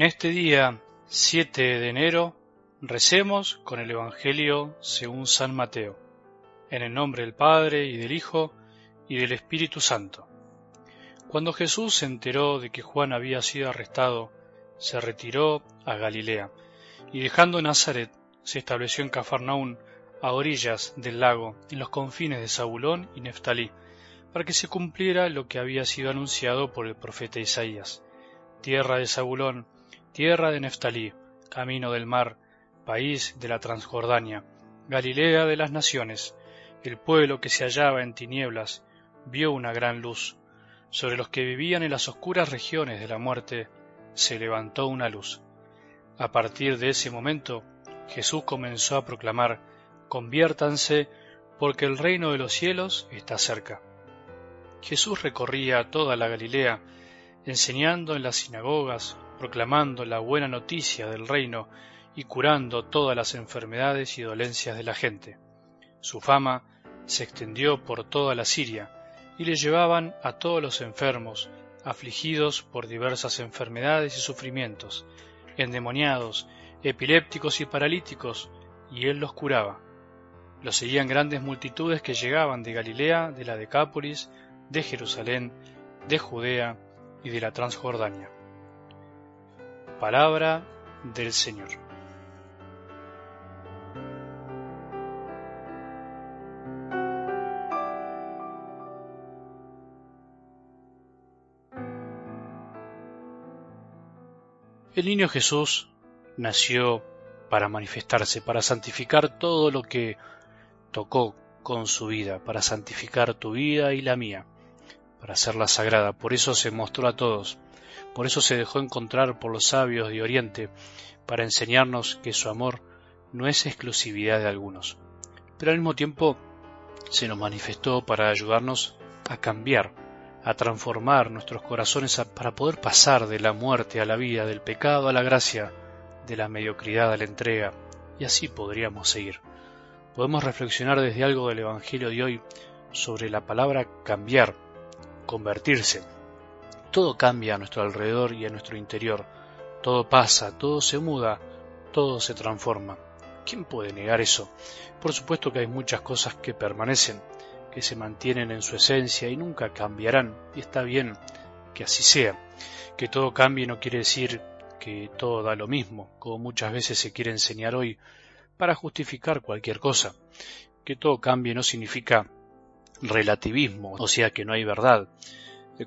En este día 7 de enero recemos con el Evangelio según San Mateo, en el nombre del Padre y del Hijo y del Espíritu Santo. Cuando Jesús se enteró de que Juan había sido arrestado, se retiró a Galilea y dejando Nazaret se estableció en Cafarnaún a orillas del lago, en los confines de Zabulón y Neftalí, para que se cumpliera lo que había sido anunciado por el profeta Isaías. Tierra de Zabulón, tierra de Neftalí, camino del mar, país de la Transjordania, Galilea de las naciones, el pueblo que se hallaba en tinieblas vio una gran luz. Sobre los que vivían en las oscuras regiones de la muerte se levantó una luz. A partir de ese momento, Jesús comenzó a proclamar, conviértanse, porque el reino de los cielos está cerca. Jesús recorría toda la Galilea, enseñando en las sinagogas, proclamando la buena noticia del reino y curando todas las enfermedades y dolencias de la gente. Su fama se extendió por toda la Siria, y le llevaban a todos los enfermos, afligidos por diversas enfermedades y sufrimientos, endemoniados, epilépticos y paralíticos, y él los curaba. Lo seguían grandes multitudes que llegaban de Galilea, de la Decápolis, de Jerusalén, de Judea y de la Transjordania. Palabra del Señor. El niño Jesús nació para manifestarse, para santificar todo lo que tocó con su vida, para santificar tu vida y la mía, para hacerla sagrada. Por eso se mostró a todos, por eso se dejó encontrar por los sabios de Oriente, para enseñarnos que su amor no es exclusividad de algunos. Pero al mismo tiempo se nos manifestó para ayudarnos a cambiar, a transformar nuestros corazones para poder pasar de la muerte a la vida, del pecado a la gracia, de la mediocridad a la entrega, y así podríamos seguir. Podemos reflexionar desde algo del Evangelio de hoy sobre la palabra cambiar, convertirse. Todo cambia a nuestro alrededor y a nuestro interior. Todo pasa, todo se muda, todo se transforma. ¿Quién puede negar eso? Por supuesto que hay muchas cosas que permanecen, que se mantienen en su esencia y nunca cambiarán, y está bien que así sea. Que todo cambie no quiere decir que todo da lo mismo, como muchas veces se quiere enseñar hoy, para justificar cualquier cosa. Que todo cambie no significa relativismo, o sea que no hay verdad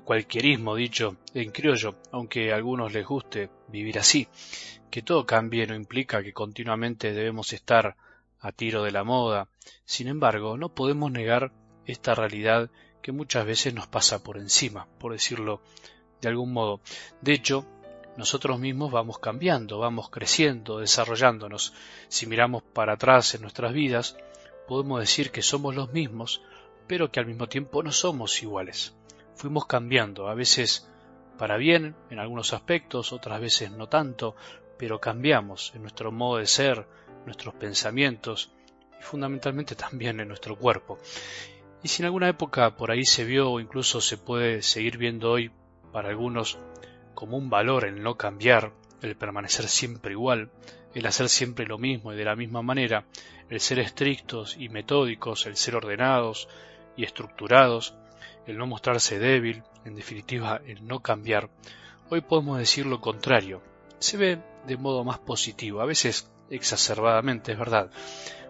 cualquierismo dicho en criollo, aunque a algunos les guste vivir así. Que todo cambie no implica que continuamente debemos estar a tiro de la moda. Sin embargo, no podemos negar esta realidad que muchas veces nos pasa por encima, por decirlo de algún modo. De hecho, nosotros mismos vamos cambiando, vamos creciendo, desarrollándonos. Si miramos para atrás en nuestras vidas, podemos decir que somos los mismos, pero que al mismo tiempo no somos iguales fuimos cambiando, a veces para bien en algunos aspectos, otras veces no tanto, pero cambiamos en nuestro modo de ser, nuestros pensamientos y fundamentalmente también en nuestro cuerpo. Y si en alguna época por ahí se vio o incluso se puede seguir viendo hoy para algunos como un valor el no cambiar, el permanecer siempre igual, el hacer siempre lo mismo y de la misma manera, el ser estrictos y metódicos, el ser ordenados y estructurados, el no mostrarse débil, en definitiva el no cambiar, hoy podemos decir lo contrario. Se ve de modo más positivo, a veces exacerbadamente, es verdad.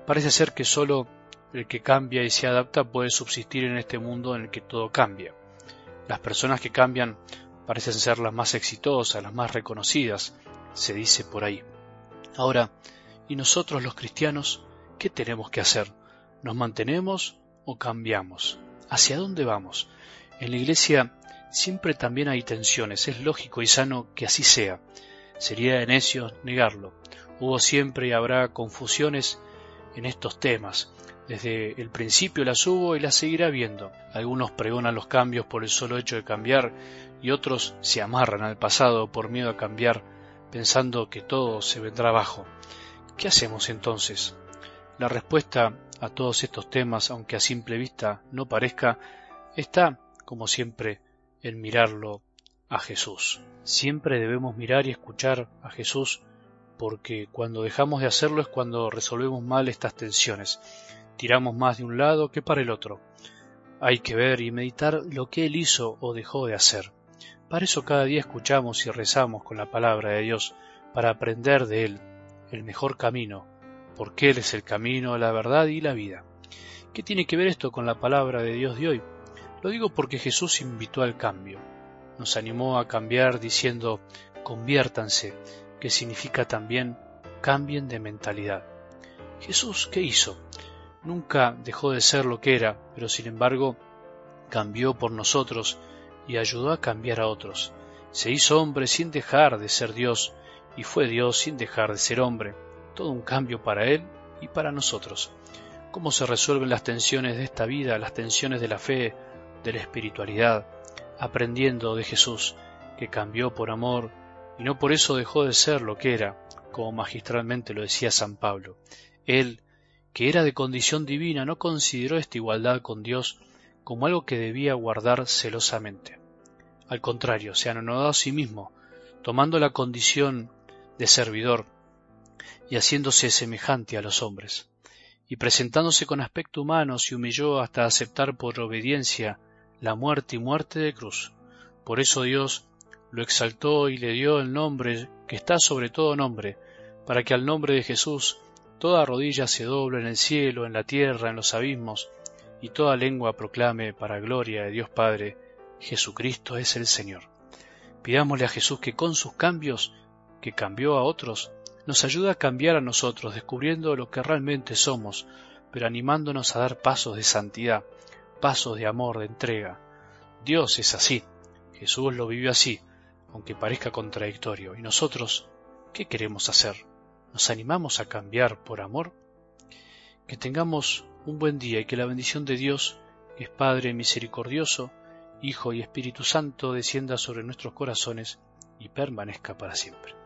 Parece ser que solo el que cambia y se adapta puede subsistir en este mundo en el que todo cambia. Las personas que cambian parecen ser las más exitosas, las más reconocidas, se dice por ahí. Ahora, ¿y nosotros los cristianos qué tenemos que hacer? ¿Nos mantenemos o cambiamos? ¿Hacia dónde vamos? En la Iglesia siempre también hay tensiones, es lógico y sano que así sea. Sería de necio negarlo. Hubo siempre y habrá confusiones en estos temas. Desde el principio las hubo y las seguirá habiendo. Algunos pregonan los cambios por el solo hecho de cambiar y otros se amarran al pasado por miedo a cambiar, pensando que todo se vendrá abajo. ¿Qué hacemos entonces? La respuesta a todos estos temas, aunque a simple vista no parezca, está, como siempre, en mirarlo a Jesús. Siempre debemos mirar y escuchar a Jesús porque cuando dejamos de hacerlo es cuando resolvemos mal estas tensiones. Tiramos más de un lado que para el otro. Hay que ver y meditar lo que Él hizo o dejó de hacer. Para eso cada día escuchamos y rezamos con la palabra de Dios, para aprender de Él el mejor camino, porque Él es el camino, la verdad y la vida. ¿Qué tiene que ver esto con la palabra de Dios de hoy? Lo digo porque Jesús invitó al cambio. Nos animó a cambiar diciendo, conviértanse, que significa también cambien de mentalidad. Jesús, ¿qué hizo? Nunca dejó de ser lo que era, pero sin embargo cambió por nosotros y ayudó a cambiar a otros. Se hizo hombre sin dejar de ser Dios y fue Dios sin dejar de ser hombre. Todo un cambio para Él y para nosotros. ¿Cómo se resuelven las tensiones de esta vida, las tensiones de la fe, de la espiritualidad? Aprendiendo de Jesús, que cambió por amor y no por eso dejó de ser lo que era, como magistralmente lo decía San Pablo. Él, que era de condición divina, no consideró esta igualdad con Dios como algo que debía guardar celosamente. Al contrario, se anonadó a sí mismo, tomando la condición de servidor y haciéndose semejante a los hombres, y presentándose con aspecto humano se humilló hasta aceptar por obediencia la muerte y muerte de cruz. Por eso Dios lo exaltó y le dio el nombre que está sobre todo nombre, para que al nombre de Jesús toda rodilla se doble en el cielo, en la tierra, en los abismos, y toda lengua proclame para gloria de Dios Padre, Jesucristo es el Señor. Pidámosle a Jesús que con sus cambios, que cambió a otros, nos ayude a cambiar a nosotros, descubriendo lo que realmente somos, pero animándonos a dar pasos de santidad, pasos de amor, de entrega. Dios es así, Jesús lo vivió así, aunque parezca contradictorio. ¿Y nosotros qué queremos hacer? ¿Nos animamos a cambiar por amor? Que tengamos un buen día y que la bendición de Dios, que es Padre misericordioso, Hijo y Espíritu Santo, descienda sobre nuestros corazones y permanezca para siempre.